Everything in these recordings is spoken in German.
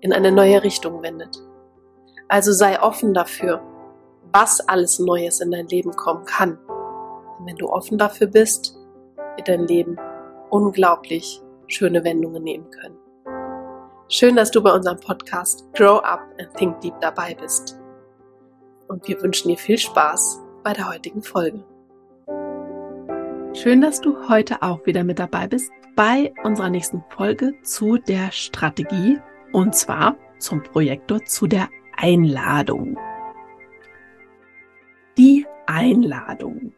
in eine neue Richtung wendet. Also sei offen dafür, was alles Neues in dein Leben kommen kann. Denn wenn du offen dafür bist, wird dein Leben unglaublich schöne Wendungen nehmen können. Schön, dass du bei unserem Podcast Grow Up and Think Deep dabei bist. Und wir wünschen dir viel Spaß bei der heutigen Folge. Schön, dass du heute auch wieder mit dabei bist bei unserer nächsten Folge zu der Strategie und zwar zum Projektor zu der Einladung. Die Einladung.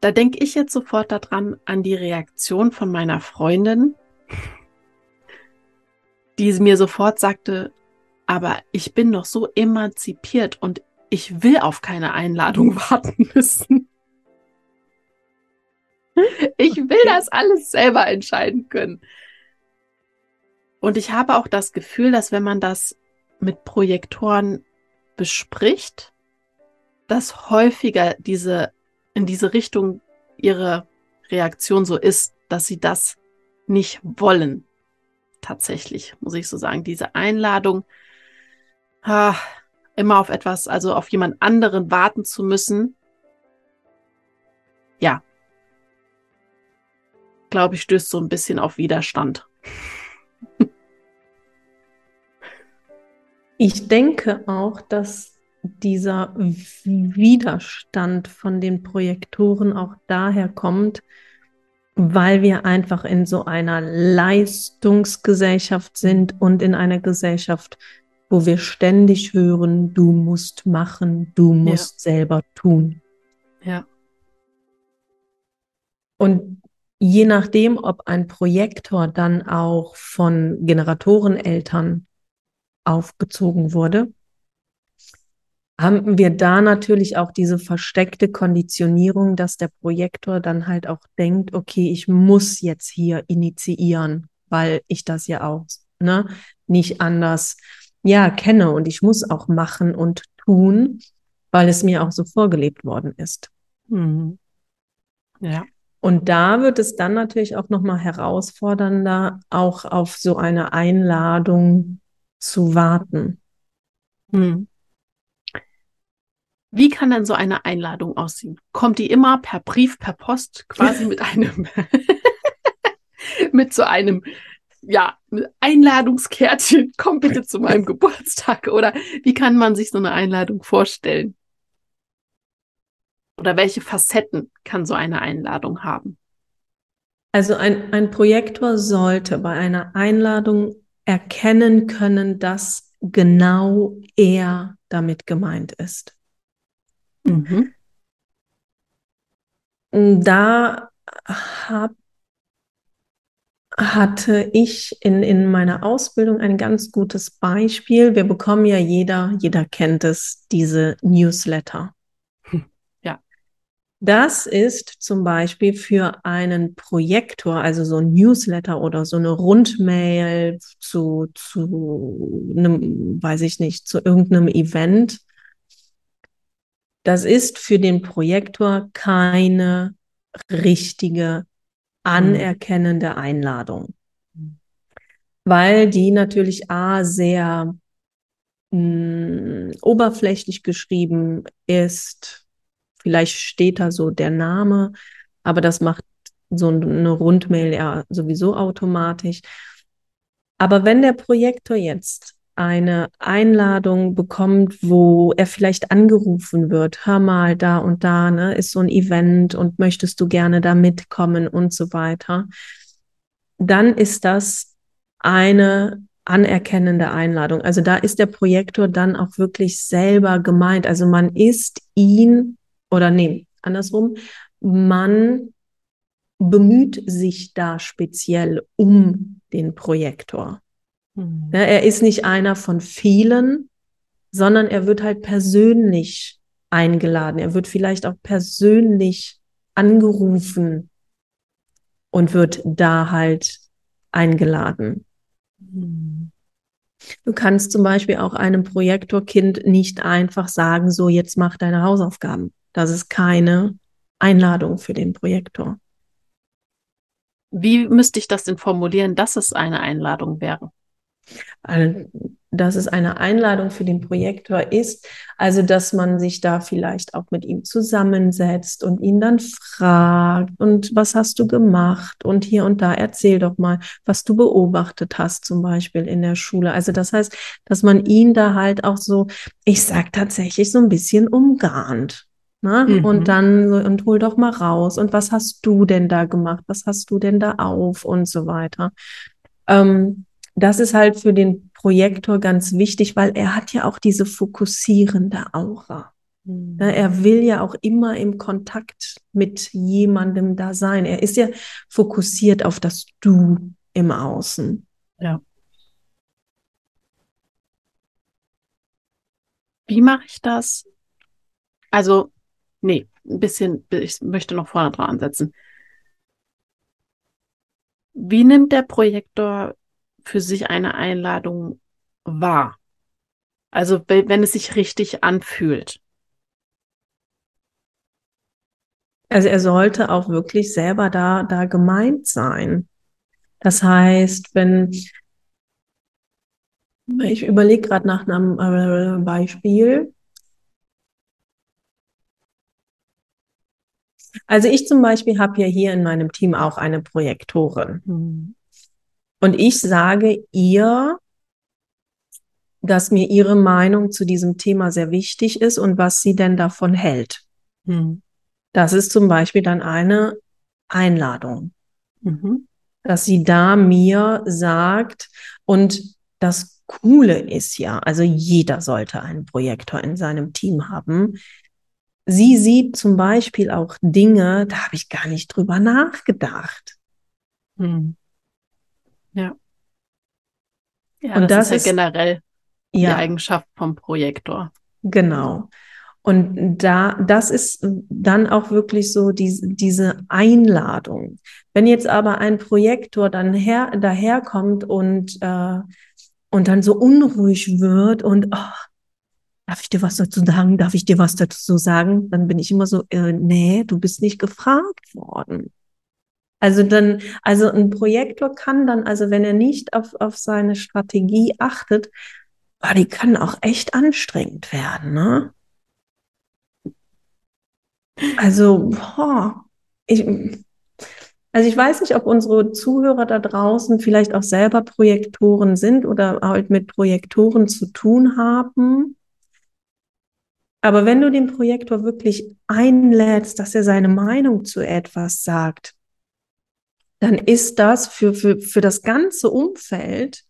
Da denke ich jetzt sofort daran an die Reaktion von meiner Freundin, die mir sofort sagte, aber ich bin doch so emanzipiert und ich will auf keine Einladung warten müssen. Ich will das alles selber entscheiden können. Und ich habe auch das Gefühl, dass wenn man das mit Projektoren bespricht, dass häufiger diese in diese Richtung ihre Reaktion so ist, dass sie das nicht wollen tatsächlich, muss ich so sagen. Diese Einladung, ah, immer auf etwas, also auf jemand anderen warten zu müssen, ja, glaube ich, stößt so ein bisschen auf Widerstand. Ich denke auch, dass dieser Widerstand von den Projektoren auch daher kommt, weil wir einfach in so einer Leistungsgesellschaft sind und in einer Gesellschaft, wo wir ständig hören, du musst machen, du musst ja. selber tun. Ja. Und je nachdem, ob ein Projektor dann auch von Generatoreneltern aufgezogen wurde, haben wir da natürlich auch diese versteckte Konditionierung, dass der Projektor dann halt auch denkt, okay, ich muss jetzt hier initiieren, weil ich das ja auch ne, nicht anders ja kenne und ich muss auch machen und tun, weil es mir auch so vorgelebt worden ist. Mhm. Ja. Und da wird es dann natürlich auch nochmal herausfordernder, auch auf so eine Einladung zu warten. Mhm. Wie kann denn so eine Einladung aussehen? Kommt die immer per Brief, per Post, quasi mit einem, mit so einem, ja, Einladungskärtchen, komm bitte zu meinem Geburtstag? Oder wie kann man sich so eine Einladung vorstellen? Oder welche Facetten kann so eine Einladung haben? Also ein, ein Projektor sollte bei einer Einladung erkennen können, dass genau er damit gemeint ist. Mhm. Da hab, hatte ich in, in meiner Ausbildung ein ganz gutes Beispiel. Wir bekommen ja jeder, jeder kennt es, diese Newsletter. Das ist zum Beispiel für einen Projektor, also so ein Newsletter oder so eine Rundmail zu, zu einem, weiß ich nicht, zu irgendeinem Event das ist für den Projektor keine richtige anerkennende Einladung, weil die natürlich a sehr mh, hm, oberflächlich geschrieben ist. Vielleicht steht da so der Name, aber das macht so eine Rundmail ja sowieso automatisch. Aber wenn der Projektor jetzt eine Einladung bekommt, wo er vielleicht angerufen wird, hör mal, da und da, ne, ist so ein Event und möchtest du gerne da mitkommen und so weiter, dann ist das eine anerkennende Einladung. Also da ist der Projektor dann auch wirklich selber gemeint. Also man ist ihn oder nee, andersrum, man bemüht sich da speziell um den Projektor. Mhm. Ja, er ist nicht einer von vielen, sondern er wird halt persönlich eingeladen. Er wird vielleicht auch persönlich angerufen und wird da halt eingeladen. Mhm. Du kannst zum Beispiel auch einem Projektorkind nicht einfach sagen, so jetzt mach deine Hausaufgaben. Das ist keine Einladung für den Projektor. Wie müsste ich das denn formulieren, dass es eine Einladung wäre? dass es eine Einladung für den Projektor ist, also dass man sich da vielleicht auch mit ihm zusammensetzt und ihn dann fragt und was hast du gemacht und hier und da erzähl doch mal, was du beobachtet hast zum Beispiel in der Schule. Also das heißt, dass man ihn da halt auch so, ich sag tatsächlich so ein bisschen umgarnt. Ne? Mhm. Und dann so, und hol doch mal raus. Und was hast du denn da gemacht? Was hast du denn da auf? Und so weiter. Ähm, das ist halt für den Projektor ganz wichtig, weil er hat ja auch diese fokussierende Aura. Mhm. Er will ja auch immer im Kontakt mit jemandem da sein. Er ist ja fokussiert auf das Du im Außen. Ja. Wie mache ich das? Also, nee, ein bisschen, ich möchte noch vorne dran setzen. Wie nimmt der Projektor für sich eine Einladung wahr. Also wenn es sich richtig anfühlt. Also er sollte auch wirklich selber da, da gemeint sein. Das heißt, wenn ich überlege gerade nach einem äh, Beispiel. Also ich zum Beispiel habe ja hier in meinem Team auch eine Projektorin. Mhm. Und ich sage ihr, dass mir ihre Meinung zu diesem Thema sehr wichtig ist und was sie denn davon hält. Hm. Das ist zum Beispiel dann eine Einladung, mhm. dass sie da mir sagt und das Coole ist ja, also jeder sollte einen Projektor in seinem Team haben. Sie sieht zum Beispiel auch Dinge, da habe ich gar nicht drüber nachgedacht. Hm. Ja. Ja, und das, das ist ja generell die ja, Eigenschaft vom Projektor. Genau. Und da, das ist dann auch wirklich so die, diese Einladung. Wenn jetzt aber ein Projektor dann her, daherkommt und, äh, und dann so unruhig wird und oh, darf ich dir was dazu sagen? Darf ich dir was dazu sagen? Dann bin ich immer so, äh, nee, du bist nicht gefragt worden. Also dann, also ein Projektor kann dann, also wenn er nicht auf, auf seine Strategie achtet, oh, die kann auch echt anstrengend werden, ne? Also, boah, ich, also ich weiß nicht, ob unsere Zuhörer da draußen vielleicht auch selber Projektoren sind oder halt mit Projektoren zu tun haben. Aber wenn du den Projektor wirklich einlädst, dass er seine Meinung zu etwas sagt, dann ist das für, für, für das ganze Umfeld,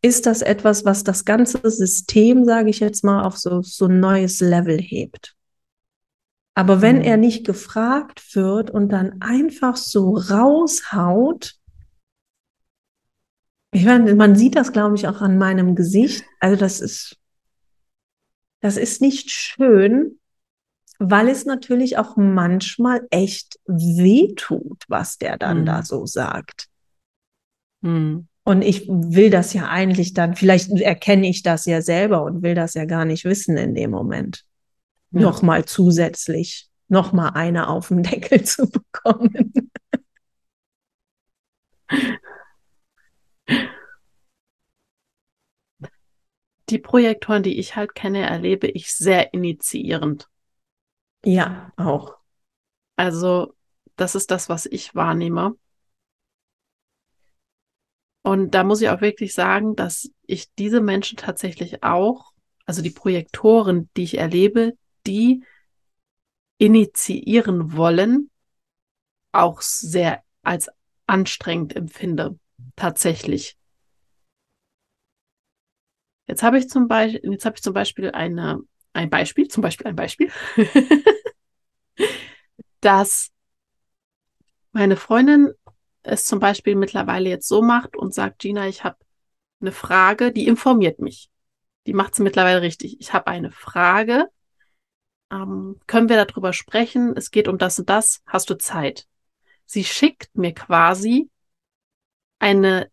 ist das etwas, was das ganze System, sage ich jetzt mal, auf so, so ein neues Level hebt. Aber wenn mhm. er nicht gefragt wird und dann einfach so raushaut, ich meine, man sieht das, glaube ich, auch an meinem Gesicht. Also das ist, das ist nicht schön, weil es natürlich auch manchmal echt weh tut, was der dann mhm. da so sagt. Mhm. Und ich will das ja eigentlich dann, vielleicht erkenne ich das ja selber und will das ja gar nicht wissen in dem Moment. Ja. Nochmal zusätzlich, nochmal eine auf den Deckel zu bekommen. Die Projektoren, die ich halt kenne, erlebe ich sehr initiierend. Ja, auch. Also, das ist das, was ich wahrnehme. Und da muss ich auch wirklich sagen, dass ich diese Menschen tatsächlich auch, also die Projektoren, die ich erlebe, die initiieren wollen, auch sehr als anstrengend empfinde. Tatsächlich. Jetzt habe ich zum Beispiel, jetzt habe ich zum Beispiel eine, ein Beispiel, zum Beispiel ein Beispiel, dass meine Freundin es zum Beispiel mittlerweile jetzt so macht und sagt, Gina, ich habe eine Frage, die informiert mich. Die macht es mittlerweile richtig. Ich habe eine Frage. Ähm, können wir darüber sprechen? Es geht um das und das. Hast du Zeit? Sie schickt mir quasi eine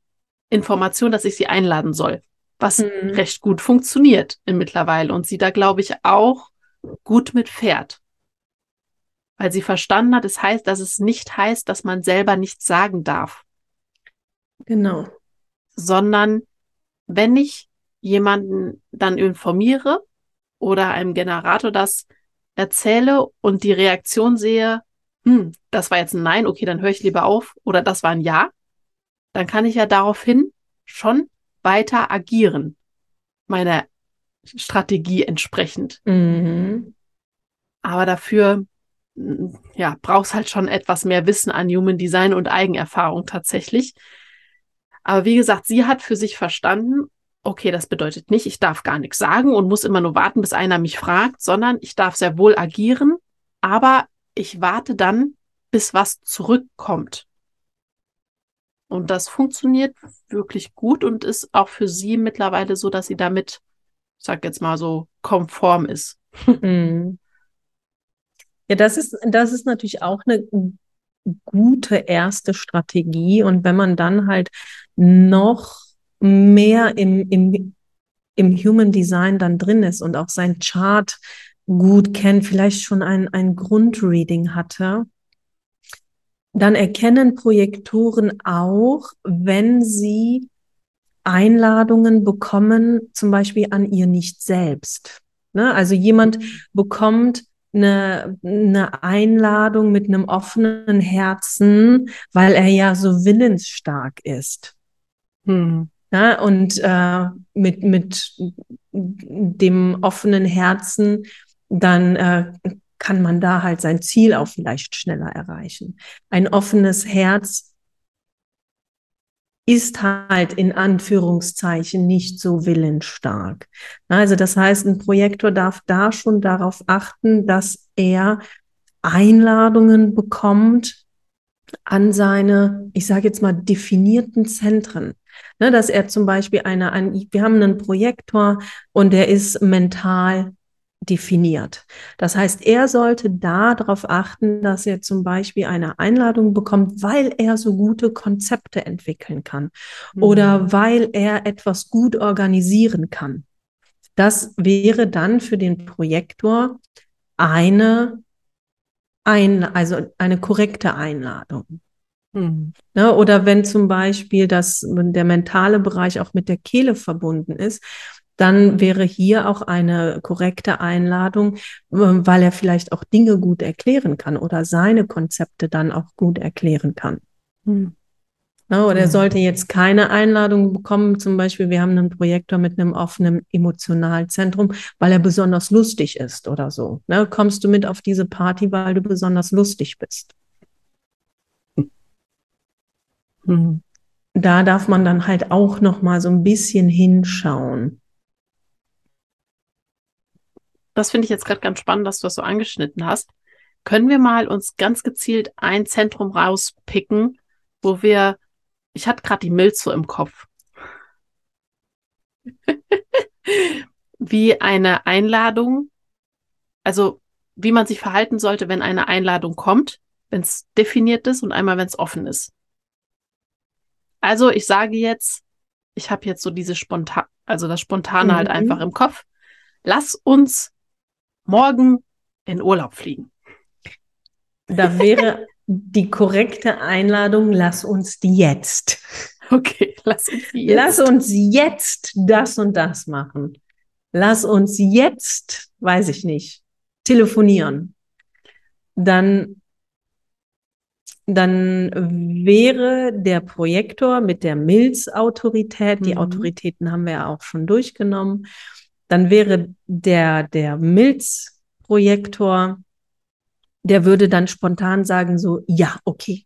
Information, dass ich sie einladen soll, was mhm. recht gut funktioniert mittlerweile und sie da, glaube ich, auch gut mit fährt weil sie verstanden hat, es heißt, dass es nicht heißt, dass man selber nichts sagen darf. Genau. Sondern wenn ich jemanden dann informiere oder einem Generator das erzähle und die Reaktion sehe, hm, das war jetzt ein Nein, okay, dann höre ich lieber auf oder das war ein Ja, dann kann ich ja daraufhin schon weiter agieren, meiner Strategie entsprechend. Mhm. Aber dafür ja, brauchst halt schon etwas mehr Wissen an Human Design und Eigenerfahrung tatsächlich. Aber wie gesagt, sie hat für sich verstanden, okay, das bedeutet nicht, ich darf gar nichts sagen und muss immer nur warten, bis einer mich fragt, sondern ich darf sehr wohl agieren, aber ich warte dann, bis was zurückkommt. Und das funktioniert wirklich gut und ist auch für sie mittlerweile so, dass sie damit, sag jetzt mal so, konform ist. Mhm. Ja, das ist, das ist natürlich auch eine gute erste Strategie. Und wenn man dann halt noch mehr im, im, im Human Design dann drin ist und auch sein Chart gut kennt, vielleicht schon ein, ein Grundreading hatte, dann erkennen Projektoren auch, wenn sie Einladungen bekommen, zum Beispiel an ihr nicht selbst. Ne? Also jemand bekommt eine, eine Einladung mit einem offenen Herzen, weil er ja so willensstark ist. Hm. Ja, und äh, mit, mit dem offenen Herzen, dann äh, kann man da halt sein Ziel auch vielleicht schneller erreichen. Ein offenes Herz ist halt in Anführungszeichen nicht so willensstark. Also das heißt, ein Projektor darf da schon darauf achten, dass er Einladungen bekommt an seine, ich sage jetzt mal, definierten Zentren. Ne, dass er zum Beispiel eine, ein, wir haben einen Projektor und der ist mental definiert. Das heißt, er sollte da darauf achten, dass er zum Beispiel eine Einladung bekommt, weil er so gute Konzepte entwickeln kann mhm. oder weil er etwas gut organisieren kann. Das wäre dann für den Projektor eine, ein, also eine korrekte Einladung. Mhm. Ne, oder wenn zum Beispiel das, der mentale Bereich auch mit der Kehle verbunden ist, dann wäre hier auch eine korrekte Einladung, ähm, weil er vielleicht auch Dinge gut erklären kann oder seine Konzepte dann auch gut erklären kann. Hm. Oder er hm. sollte jetzt keine Einladung bekommen, zum Beispiel, wir haben einen Projektor mit einem offenen Emotionalzentrum, weil er besonders lustig ist oder so. Ne? Kommst du mit auf diese Party, weil du besonders lustig bist? Hm. Da darf man dann halt auch noch mal so ein bisschen hinschauen. Das finde ich jetzt gerade ganz spannend, dass du das so angeschnitten hast. Können wir mal uns ganz gezielt ein Zentrum rauspicken, wo wir, ich hatte gerade die Milz so im Kopf. wie eine Einladung, also wie man sich verhalten sollte, wenn eine Einladung kommt, wenn es definiert ist und einmal, wenn es offen ist. Also ich sage jetzt, ich habe jetzt so diese spontan, also das Spontane halt mhm. halt einfach im Kopf. Lass uns morgen in Urlaub fliegen. Da wäre die korrekte Einladung, lass uns die jetzt. Okay, lass uns jetzt. Lass uns jetzt das und das machen. Lass uns jetzt, weiß ich nicht, telefonieren. Dann dann wäre der Projektor mit der Milz-Autorität, die Mhm. Autoritäten haben wir ja auch schon durchgenommen, dann wäre der, der Milz-Projektor, der würde dann spontan sagen so, ja, okay.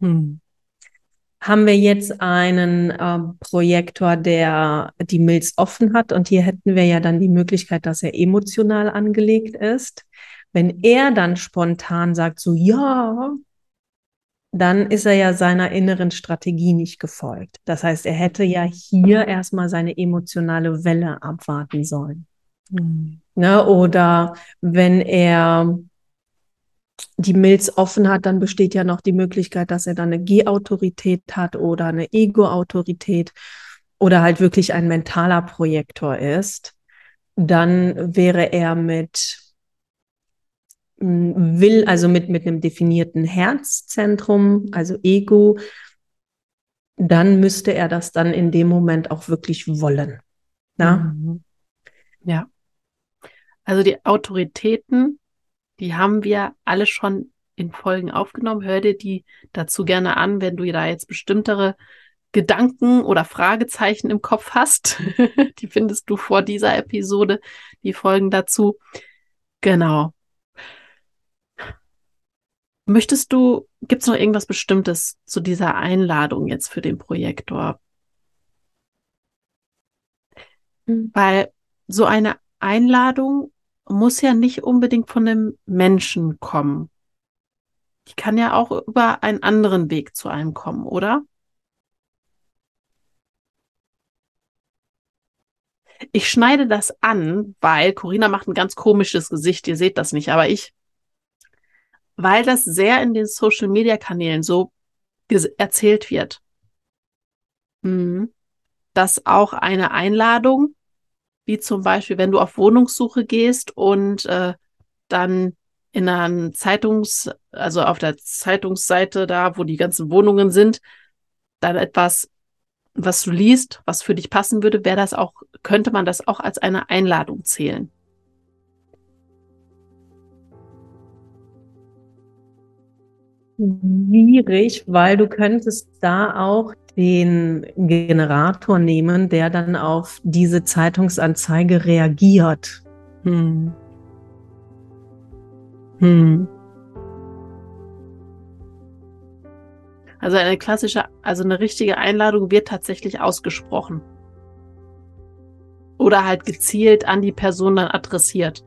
Hm. Haben wir jetzt einen ähm, Projektor, der die Milz offen hat und hier hätten wir ja dann die Möglichkeit, dass er emotional angelegt ist. Wenn er dann spontan sagt so, ja, dann ist er ja seiner inneren Strategie nicht gefolgt. Das heißt, er hätte ja hier erstmal seine emotionale Welle abwarten sollen. Hm. Ne? Oder wenn er die Milz offen hat, dann besteht ja noch die Möglichkeit, dass er dann eine G-Autorität hat oder eine Ego-Autorität oder halt wirklich ein mentaler Projektor ist. Dann wäre er mit will, also mit, mit einem definierten Herzzentrum, also Ego, dann müsste er das dann in dem Moment auch wirklich wollen. Na? Mhm. Ja. Also die Autoritäten, die haben wir alle schon in Folgen aufgenommen. Hör dir die dazu gerne an, wenn du da jetzt bestimmtere Gedanken oder Fragezeichen im Kopf hast. die findest du vor dieser Episode, die Folgen dazu. Genau. Möchtest du, gibt es noch irgendwas Bestimmtes zu dieser Einladung jetzt für den Projektor? Mhm. Weil so eine Einladung muss ja nicht unbedingt von einem Menschen kommen. Die kann ja auch über einen anderen Weg zu einem kommen, oder? Ich schneide das an, weil Corinna macht ein ganz komisches Gesicht. Ihr seht das nicht, aber ich, weil das sehr in den Social Media Kanälen so erzählt wird, Mhm. dass auch eine Einladung, wie zum Beispiel, wenn du auf Wohnungssuche gehst und äh, dann in einer Zeitungs, also auf der Zeitungsseite da, wo die ganzen Wohnungen sind, dann etwas, was du liest, was für dich passen würde, wäre das auch, könnte man das auch als eine Einladung zählen. Schwierig, weil du könntest da auch den Generator nehmen, der dann auf diese Zeitungsanzeige reagiert. Hm. Hm. Also eine klassische, also eine richtige Einladung wird tatsächlich ausgesprochen. Oder halt gezielt an die Person dann adressiert.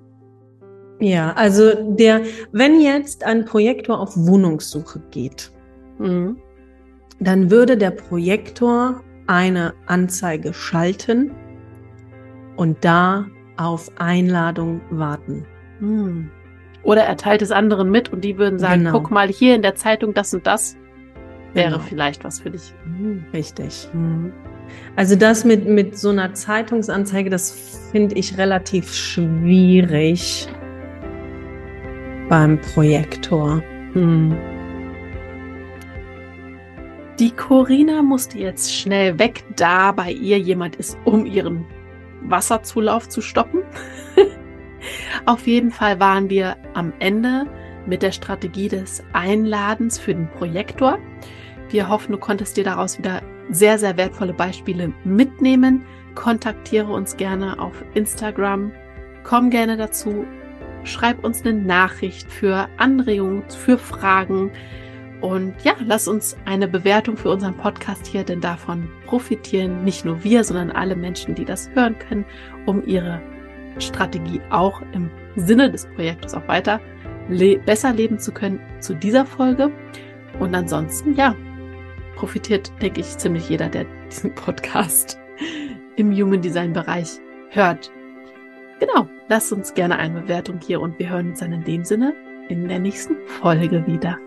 Ja, also der, wenn jetzt ein Projektor auf Wohnungssuche geht, Mhm. dann würde der Projektor eine Anzeige schalten und da auf Einladung warten. Hm. Oder er teilt es anderen mit und die würden sagen, Genau. guck mal hier in der Zeitung das und das wäre Genau. vielleicht was für dich. Hm. Richtig. Hm. Also das mit, mit so einer Zeitungsanzeige, das finde ich relativ schwierig beim Projektor. Hm. Die Corina musste jetzt schnell weg, da bei ihr jemand ist, um ihren Wasserzulauf zu stoppen. Auf jeden Fall waren wir am Ende mit der Strategie des Einladens für den Projektor. Wir hoffen, du konntest dir daraus wieder sehr, sehr wertvolle Beispiele mitnehmen. Kontaktiere uns gerne auf Instagram. Komm gerne dazu. Schreib uns eine Nachricht für Anregungen, für Fragen. Und ja, lass uns eine Bewertung für unseren Podcast hier, denn davon profitieren nicht nur wir, sondern alle Menschen, die das hören können, um ihre Strategie auch im Sinne des Projektes auch weiter le besser leben zu können zu dieser Folge. Und ansonsten, ja, profitiert, denke ich, ziemlich jeder, der diesen Podcast im Human Design Bereich hört. Genau, lasst uns gerne eine Bewertung hier und wir hören uns dann in dem Sinne in der nächsten Folge wieder.